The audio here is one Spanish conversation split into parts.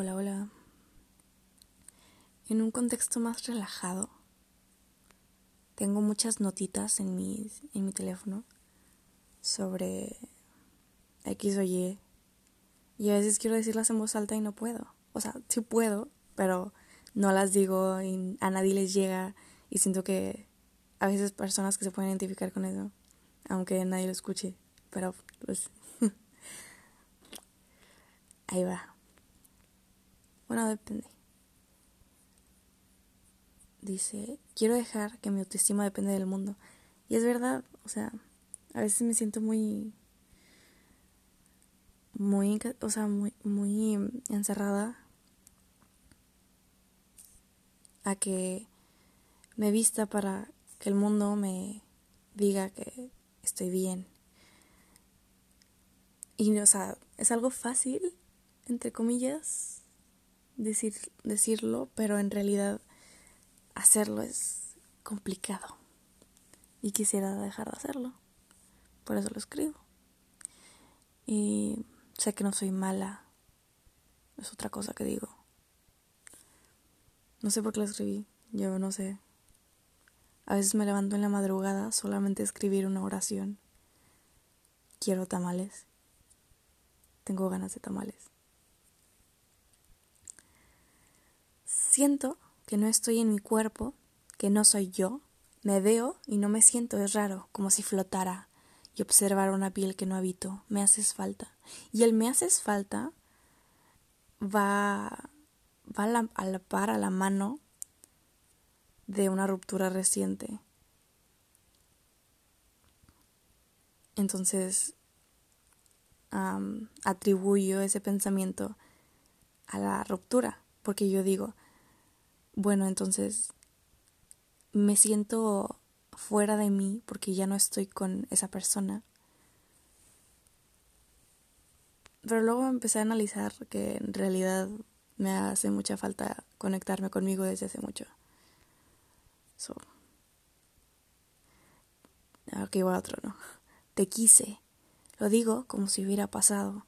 Hola, hola. En un contexto más relajado, tengo muchas notitas en mi, en mi teléfono sobre X o Y. Y a veces quiero decirlas en voz alta y no puedo. O sea, sí puedo, pero no las digo y a nadie les llega. Y siento que a veces personas que se pueden identificar con eso, aunque nadie lo escuche. Pero pues ahí va. Bueno, depende. Dice, quiero dejar que mi autoestima depende del mundo. Y es verdad, o sea, a veces me siento muy, muy, o sea, muy, muy encerrada a que me vista para que el mundo me diga que estoy bien. Y, o sea, es algo fácil, entre comillas, decir, decirlo, pero en realidad hacerlo es complicado. Y quisiera dejar de hacerlo. Por eso lo escribo. Y sé que no soy mala. Es otra cosa que digo. No sé por qué lo escribí. Yo no sé. A veces me levanto en la madrugada solamente a escribir una oración. Quiero tamales. Tengo ganas de tamales. Siento que no estoy en mi cuerpo, que no soy yo. Me veo y no me siento, es raro, como si flotara y observara una piel que no habito. Me haces falta. Y el me haces falta va, va a, la, la par, a la mano de una ruptura reciente. Entonces atribuyo ese pensamiento a la ruptura, porque yo digo, bueno, entonces me siento fuera de mí porque ya no estoy con esa persona. Pero luego empecé a analizar que en realidad me hace mucha falta conectarme conmigo desde hace mucho. So. Aquí va otro, ¿no? Te quise. Lo digo como si hubiera pasado.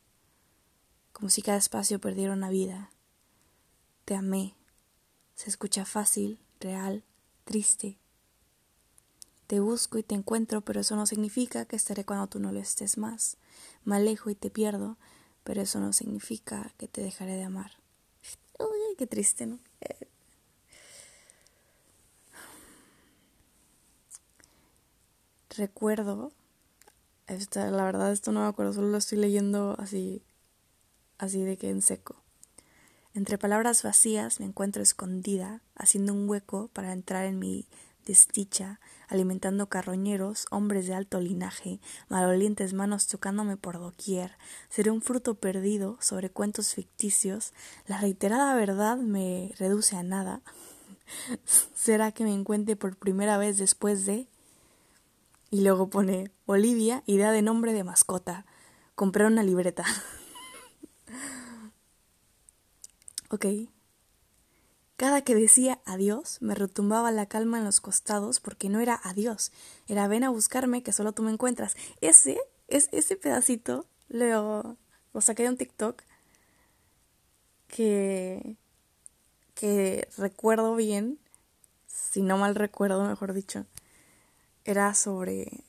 Como si cada espacio perdiera una vida. Te amé. Se escucha fácil, real, triste. Te busco y te encuentro, pero eso no significa que estaré cuando tú no lo estés más. Me alejo y te pierdo, pero eso no significa que te dejaré de amar. Uy, qué triste, ¿no? Recuerdo, la verdad esto no me acuerdo, solo lo estoy leyendo así, así de que en seco. Entre palabras vacías me encuentro escondida, haciendo un hueco para entrar en mi desdicha, alimentando carroñeros, hombres de alto linaje, malolientes manos tocándome por doquier. Seré un fruto perdido sobre cuentos ficticios. La reiterada verdad me reduce a nada. ¿Será que me encuentre por primera vez después de... Y luego pone Olivia, idea de nombre de mascota. Compré una libreta. Ok. Cada que decía adiós, me retumbaba la calma en los costados porque no era adiós, era ven a buscarme que solo tú me encuentras. Ese, es, ese pedacito lo, lo saqué de un TikTok que, que recuerdo bien, si no mal recuerdo, mejor dicho, era sobre,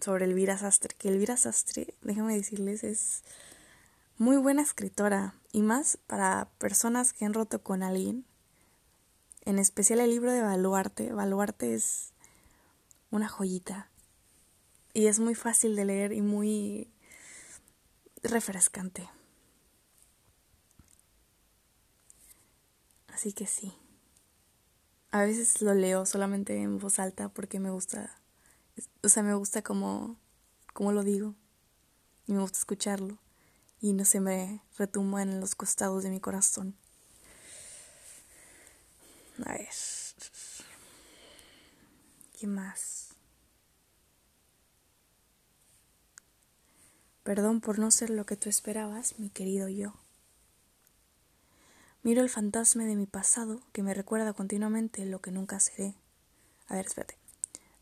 sobre Elvira Sastre. Que Elvira Sastre, déjame decirles, es muy buena escritora y más para personas que han roto con alguien. En especial el libro de Baluarte. Baluarte es una joyita y es muy fácil de leer y muy refrescante. Así que sí. A veces lo leo solamente en voz alta porque me gusta, o sea, me gusta como, como lo digo y me gusta escucharlo y no se me retumba en los costados de mi corazón. A ver. ¿Qué más? Perdón por no ser lo que tú esperabas, mi querido yo. Miro el fantasma de mi pasado que me recuerda continuamente lo que nunca seré. A ver, espérate.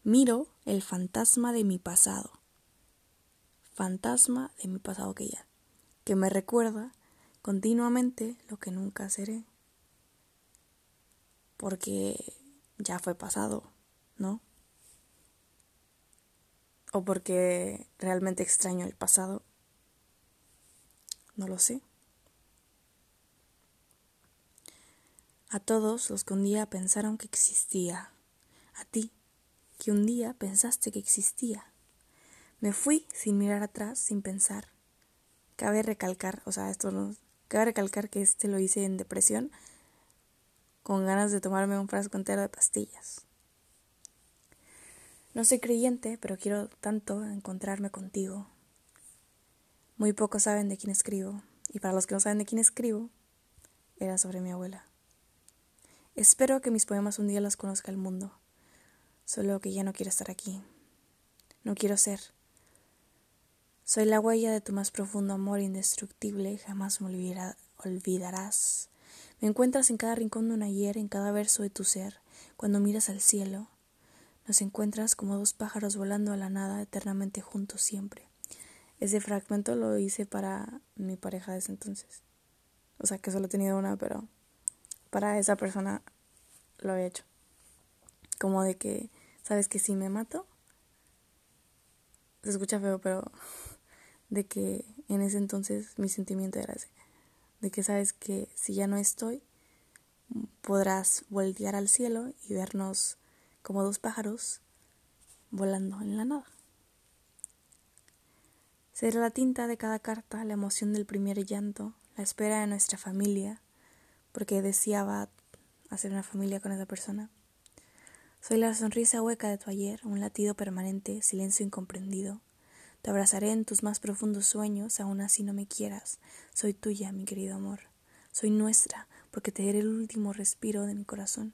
Miro el fantasma de mi pasado. Fantasma de mi pasado que ya que me recuerda continuamente lo que nunca seré. Porque ya fue pasado, ¿no? O porque realmente extraño el pasado. No lo sé. A todos los que un día pensaron que existía. A ti, que un día pensaste que existía. Me fui sin mirar atrás, sin pensar. Cabe recalcar, o sea, esto no. Cabe recalcar que este lo hice en depresión, con ganas de tomarme un frasco entero de pastillas. No soy creyente, pero quiero tanto encontrarme contigo. Muy pocos saben de quién escribo, y para los que no saben de quién escribo, era sobre mi abuela. Espero que mis poemas un día los conozca el mundo, solo que ya no quiero estar aquí. No quiero ser. Soy la huella de tu más profundo amor indestructible, jamás me olvidarás. Me encuentras en cada rincón de un ayer, en cada verso de tu ser, cuando miras al cielo. Nos encuentras como dos pájaros volando a la nada, eternamente juntos siempre. Ese fragmento lo hice para mi pareja de ese entonces. O sea, que solo he tenido una, pero para esa persona lo había hecho. Como de que, ¿sabes que si me mato? Se escucha feo, pero de que en ese entonces mi sentimiento era ese, de que sabes que si ya no estoy, podrás voltear al cielo y vernos como dos pájaros volando en la nada. Será la tinta de cada carta, la emoción del primer llanto, la espera de nuestra familia, porque deseaba hacer una familia con esa persona. Soy la sonrisa hueca de tu ayer, un latido permanente, silencio incomprendido, te abrazaré en tus más profundos sueños, aún así no me quieras. Soy tuya, mi querido amor. Soy nuestra, porque te daré el último respiro de mi corazón.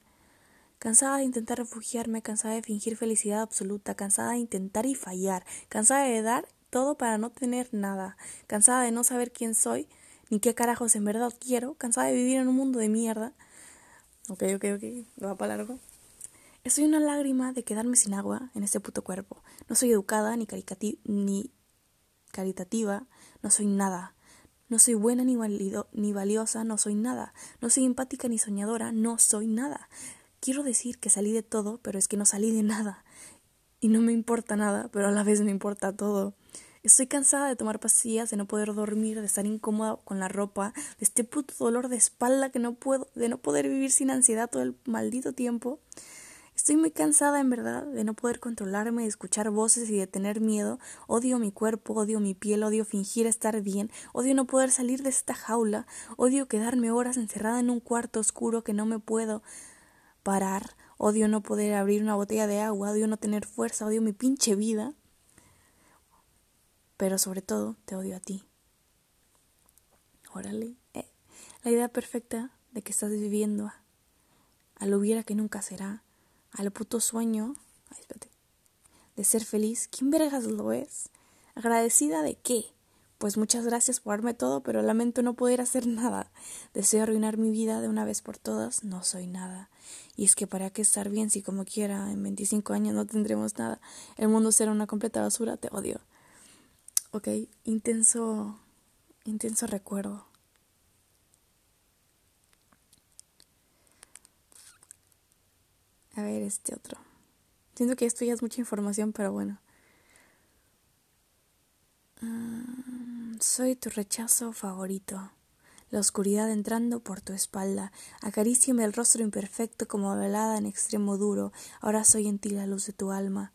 Cansada de intentar refugiarme, cansada de fingir felicidad absoluta, cansada de intentar y fallar, cansada de dar todo para no tener nada, cansada de no saber quién soy, ni qué carajos en verdad quiero, cansada de vivir en un mundo de mierda. Ok, ok, ok, va para largo. Estoy una lágrima de quedarme sin agua en este puto cuerpo. No soy educada ni, ni caritativa, no soy nada. No soy buena ni, ni valiosa, no soy nada. No soy empática ni soñadora, no soy nada. Quiero decir que salí de todo, pero es que no salí de nada. Y no me importa nada, pero a la vez me importa todo. Estoy cansada de tomar pastillas, de no poder dormir, de estar incómoda con la ropa, de este puto dolor de espalda que no puedo, de no poder vivir sin ansiedad todo el maldito tiempo. Estoy muy cansada, en verdad, de no poder controlarme, de escuchar voces y de tener miedo. Odio mi cuerpo, odio mi piel, odio fingir estar bien, odio no poder salir de esta jaula, odio quedarme horas encerrada en un cuarto oscuro que no me puedo parar, odio no poder abrir una botella de agua, odio no tener fuerza, odio mi pinche vida. Pero sobre todo, te odio a ti. Órale, eh, la idea perfecta de que estás viviendo, a lo hubiera que nunca será al puto sueño de ser feliz, ¿quién vergas lo es? ¿Agradecida de qué? Pues muchas gracias por darme todo, pero lamento no poder hacer nada. Deseo arruinar mi vida de una vez por todas, no soy nada. Y es que para qué estar bien si como quiera en 25 años no tendremos nada. El mundo será una completa basura, te odio. Ok, intenso, intenso recuerdo. A ver, este otro. Siento que esto ya es mucha información, pero bueno. Mm, soy tu rechazo favorito. La oscuridad entrando por tu espalda. Acaríciame el rostro imperfecto como velada en extremo duro. Ahora soy en ti la luz de tu alma.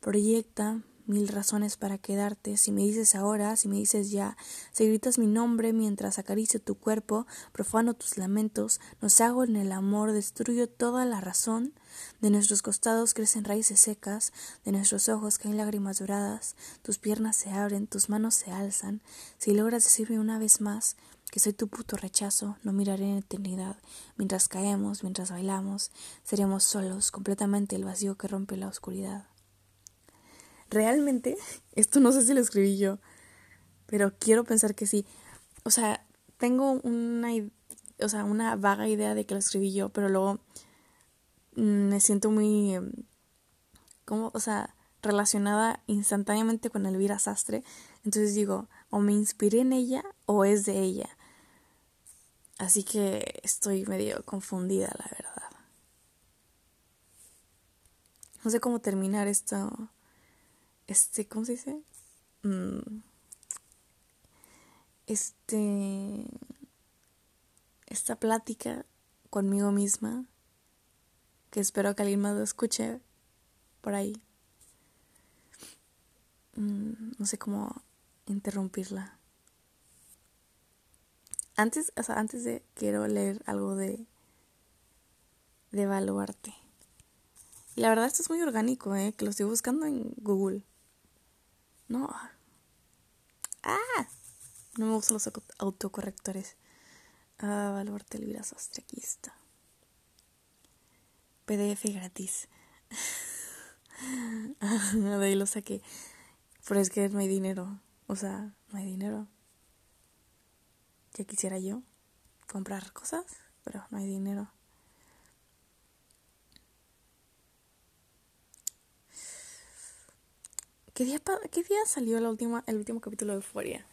Proyecta mil razones para quedarte. Si me dices ahora, si me dices ya, si gritas mi nombre mientras acaricio tu cuerpo, profano tus lamentos, nos hago en el amor, destruyo toda la razón. De nuestros costados crecen raíces secas, de nuestros ojos caen lágrimas doradas, tus piernas se abren, tus manos se alzan. Si logras decirme una vez más que soy tu puto rechazo, no miraré en eternidad. Mientras caemos, mientras bailamos, seremos solos, completamente el vacío que rompe la oscuridad. Realmente, esto no sé si lo escribí yo, pero quiero pensar que sí. O sea, tengo una, o sea, una vaga idea de que lo escribí yo, pero luego me siento muy, em, como, o sea, relacionada instantáneamente con Elvira Sastre. Entonces digo, o me inspiré en ella o es de ella. Así que estoy medio confundida, la verdad. No sé cómo terminar esto. Este, ¿cómo se dice? Mm, este. Esta plática conmigo misma. Que espero que alguien más lo escuche por ahí. Mm, no sé cómo interrumpirla. Antes, o sea, antes de quiero leer algo de de evaluarte. Y la verdad esto es muy orgánico, eh, que lo estoy buscando en Google. No. Ah, no me gustan los autocorrectores. Ah, evaluarte el Sastre, aquí está. PDF gratis. de ahí lo saqué. Pero es que no hay dinero. O sea, no hay dinero. Ya quisiera yo comprar cosas, pero no hay dinero. ¿Qué día, salió la última, el último capítulo de Euphoria?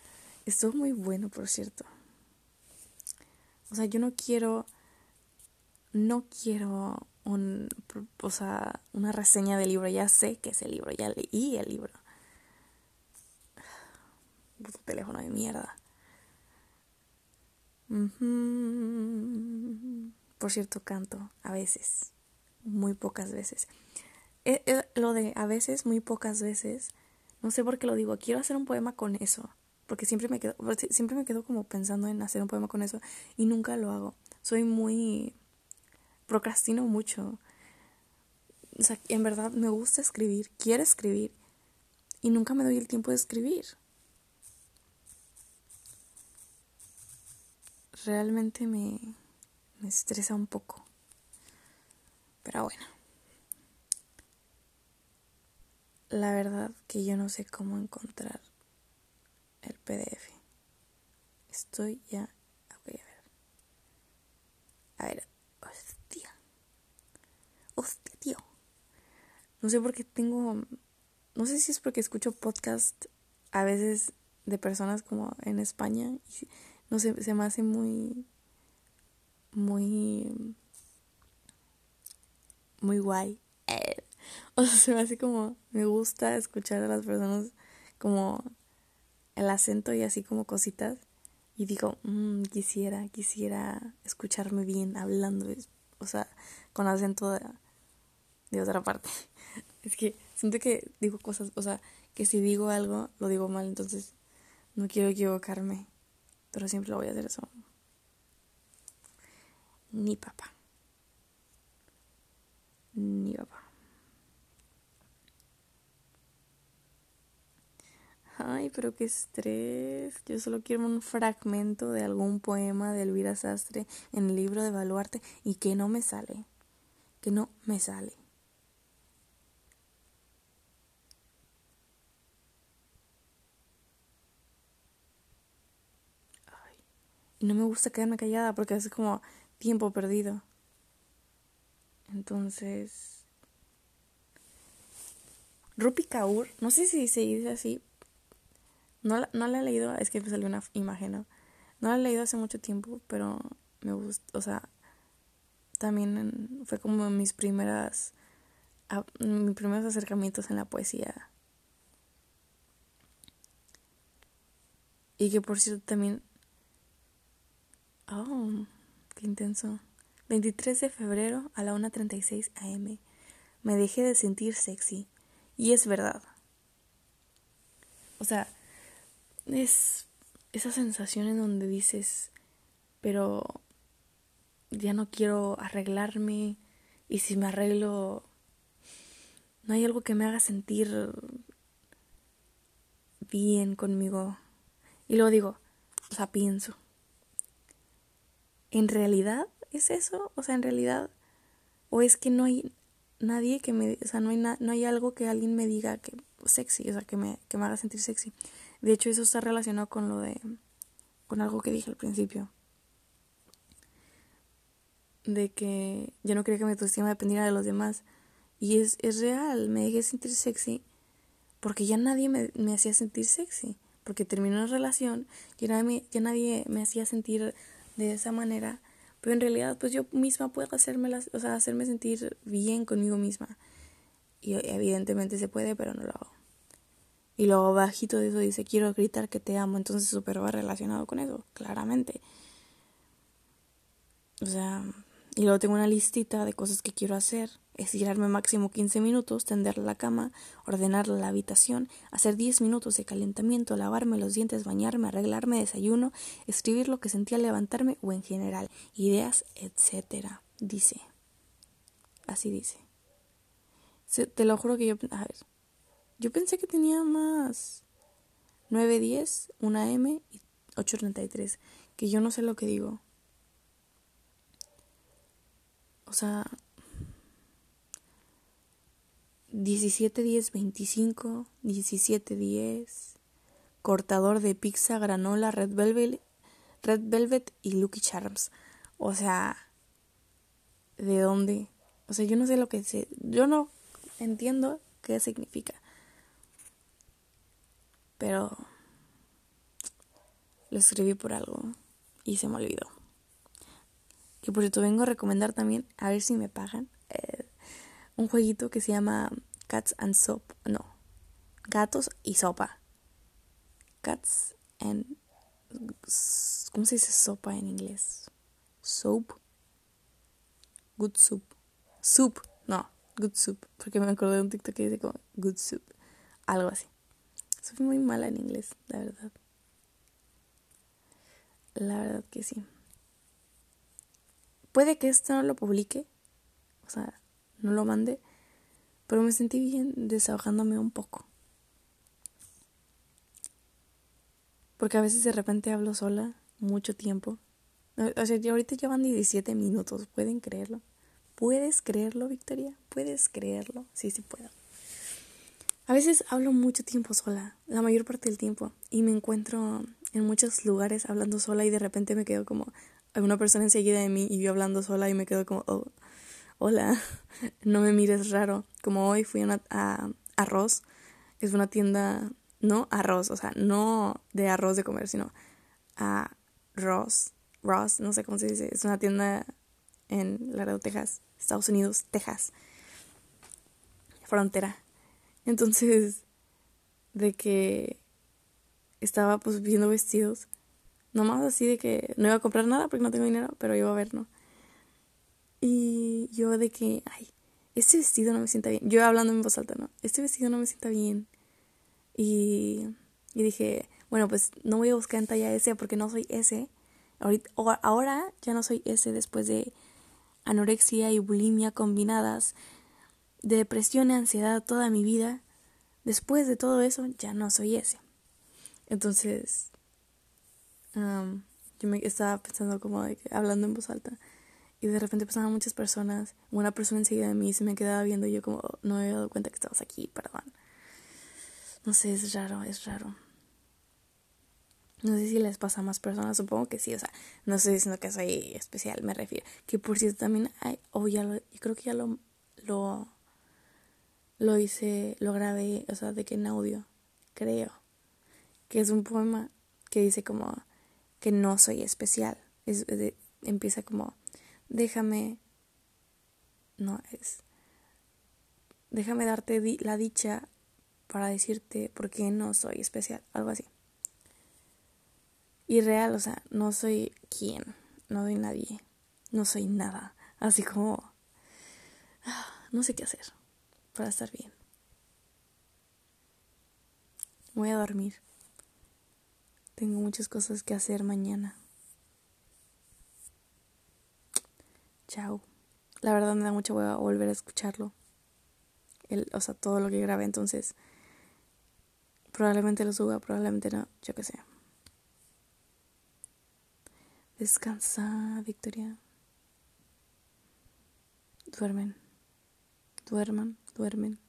Estuvo muy bueno, por cierto. O sea, yo no quiero. No quiero un, o sea, una reseña del libro. Ya sé que es el libro, ya leí el libro. Puto teléfono de mierda. Por cierto, canto a veces, muy pocas veces. Eh, eh, lo de a veces, muy pocas veces, no sé por qué lo digo. Quiero hacer un poema con eso, porque siempre me quedo, siempre me quedo como pensando en hacer un poema con eso y nunca lo hago. Soy muy procrastino mucho. O sea, en verdad me gusta escribir, quiero escribir y nunca me doy el tiempo de escribir. realmente me, me estresa un poco. Pero bueno. La verdad que yo no sé cómo encontrar el PDF. Estoy ya... A ver. A ver. Hostia. Hostia, tío. No sé por qué tengo... No sé si es porque escucho podcast a veces de personas como en España y no sé, se me hace muy, muy, muy guay. O sea, se me hace como, me gusta escuchar a las personas como el acento y así como cositas. Y digo, mmm, quisiera, quisiera escucharme bien hablando, o sea, con acento de, otra parte. Es que siento que digo cosas, o sea, que si digo algo, lo digo mal, entonces no quiero equivocarme. Pero siempre lo voy a hacer eso. Ni papá. Ni papá. Pero qué estrés. Yo solo quiero un fragmento de algún poema de Elvira Sastre en el libro de Baluarte y que no me sale. Que no me sale. Y no me gusta quedarme callada porque es como tiempo perdido. Entonces... Rupi Kaur, no sé si se dice así. No la, no la he leído, es que me salió una imagen, ¿no? No la he leído hace mucho tiempo, pero me gusta, o sea, también fue como mis primeras, mis primeros acercamientos en la poesía. Y que por cierto también Oh, qué intenso. 23 de febrero a la 1.36 am. Me dejé de sentir sexy. Y es verdad. O sea, es esa sensación en donde dices, pero ya no quiero arreglarme. Y si me arreglo, no hay algo que me haga sentir bien conmigo. Y luego digo, o sea, pienso ¿en realidad es eso? O sea, en realidad, o es que no hay nadie que me, o sea, no hay, no hay algo que alguien me diga que sexy, o sea, que me, que me haga sentir sexy. De hecho, eso está relacionado con lo de, con algo que dije al principio. De que yo no quería que mi autoestima dependiera de los demás. Y es, es real, me dejé sentir sexy porque ya nadie me, me hacía sentir sexy. Porque terminó una relación, ya nadie, ya nadie me hacía sentir de esa manera, pero en realidad pues yo misma puedo hacerme las, o sea, hacerme sentir bien conmigo misma. Y evidentemente se puede, pero no lo hago. Y luego bajito de eso dice, quiero gritar que te amo, entonces súper va relacionado con eso, claramente. O sea, y luego tengo una listita de cosas que quiero hacer. Estirarme máximo 15 minutos, tender la cama, ordenar la habitación, hacer 10 minutos de calentamiento, lavarme los dientes, bañarme, arreglarme, desayuno, escribir lo que sentía al levantarme o en general, ideas, etcétera. Dice. Así dice. te lo juro que yo... A ver. Yo pensé que tenía más. 9.10, 1 AM y 8.33. Que yo no sé lo que digo. O sea, 17, 10, 25, 17, 10, cortador de pizza, granola, red velvet, red velvet y Lucky Charms. O sea, ¿de dónde? O sea, yo no sé lo que sé. Yo no entiendo qué significa. Pero lo escribí por algo y se me olvidó. Que por cierto vengo a recomendar también, a ver si me pagan, eh, un jueguito que se llama Cats and Soap. No, Gatos y Sopa. Cats and... ¿Cómo se dice sopa en inglés? Soap. Good soup. Soup. No, good soup. Porque me acordé de un TikTok que dice como good soup. Algo así. Soy muy mala en inglés, la verdad. La verdad que sí. Puede que esto no lo publique, o sea, no lo mande, pero me sentí bien desahogándome un poco. Porque a veces de repente hablo sola mucho tiempo. O sea, ahorita llevan 17 minutos, ¿pueden creerlo? ¿Puedes creerlo, Victoria? ¿Puedes creerlo? Sí, sí puedo. A veces hablo mucho tiempo sola, la mayor parte del tiempo, y me encuentro en muchos lugares hablando sola y de repente me quedo como, hay una persona enseguida de mí y yo hablando sola y me quedo como, oh, hola, no me mires raro. Como hoy fui a, a Arroz, es una tienda, no arroz, o sea, no de arroz de comer, sino a Ross, Ross, no sé cómo se dice, es una tienda en Laredo, Texas, Estados Unidos, Texas, frontera. Entonces, de que estaba pues viendo vestidos Nomás así de que no iba a comprar nada porque no tengo dinero, pero iba a ver, ¿no? Y yo de que, ay, este vestido no me sienta bien. Yo hablando en voz alta, ¿no? Este vestido no me sienta bien. Y, y dije, bueno, pues no voy a buscar en talla S porque no soy S. Ahorita, ahora ya no soy S después de anorexia y bulimia combinadas, de depresión y ansiedad toda mi vida. Después de todo eso, ya no soy S. Entonces, yo me estaba pensando como de que, hablando en voz alta y de repente pasaban muchas personas, una persona enseguida de mí se me quedaba viendo y yo como no me había dado cuenta que estabas aquí, perdón. No sé, es raro, es raro. No sé si les pasa a más personas, supongo que sí, o sea, no estoy diciendo que soy especial, me refiero. Que por cierto también hay, o ya lo, yo creo que ya lo, lo, lo hice, lo grabé, o sea, de que en audio, creo. Que es un poema que dice como, que no soy especial. Es, empieza como, déjame, no es, déjame darte la dicha para decirte por qué no soy especial, algo así. Y real, o sea, no soy quien, no soy nadie, no soy nada. Así como, no sé qué hacer para estar bien. Voy a dormir. Tengo muchas cosas que hacer mañana. Chao. La verdad me da mucha hueva volver a escucharlo. El, o sea, todo lo que grabé, entonces probablemente lo suba, probablemente no, yo qué sé. Descansa, Victoria. Duermen. Duerman, duermen.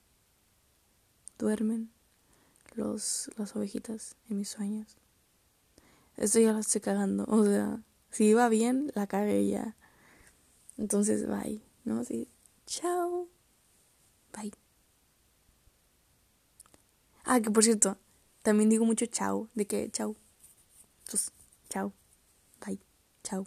Duermen los, las ovejitas en mis sueños. Esto ya lo estoy cagando. O sea, si iba bien, la cagué ya. Entonces, bye. ¿No? Así, chao. Bye. Ah, que por cierto, también digo mucho chao. De que chao. Chao. Bye. Chao.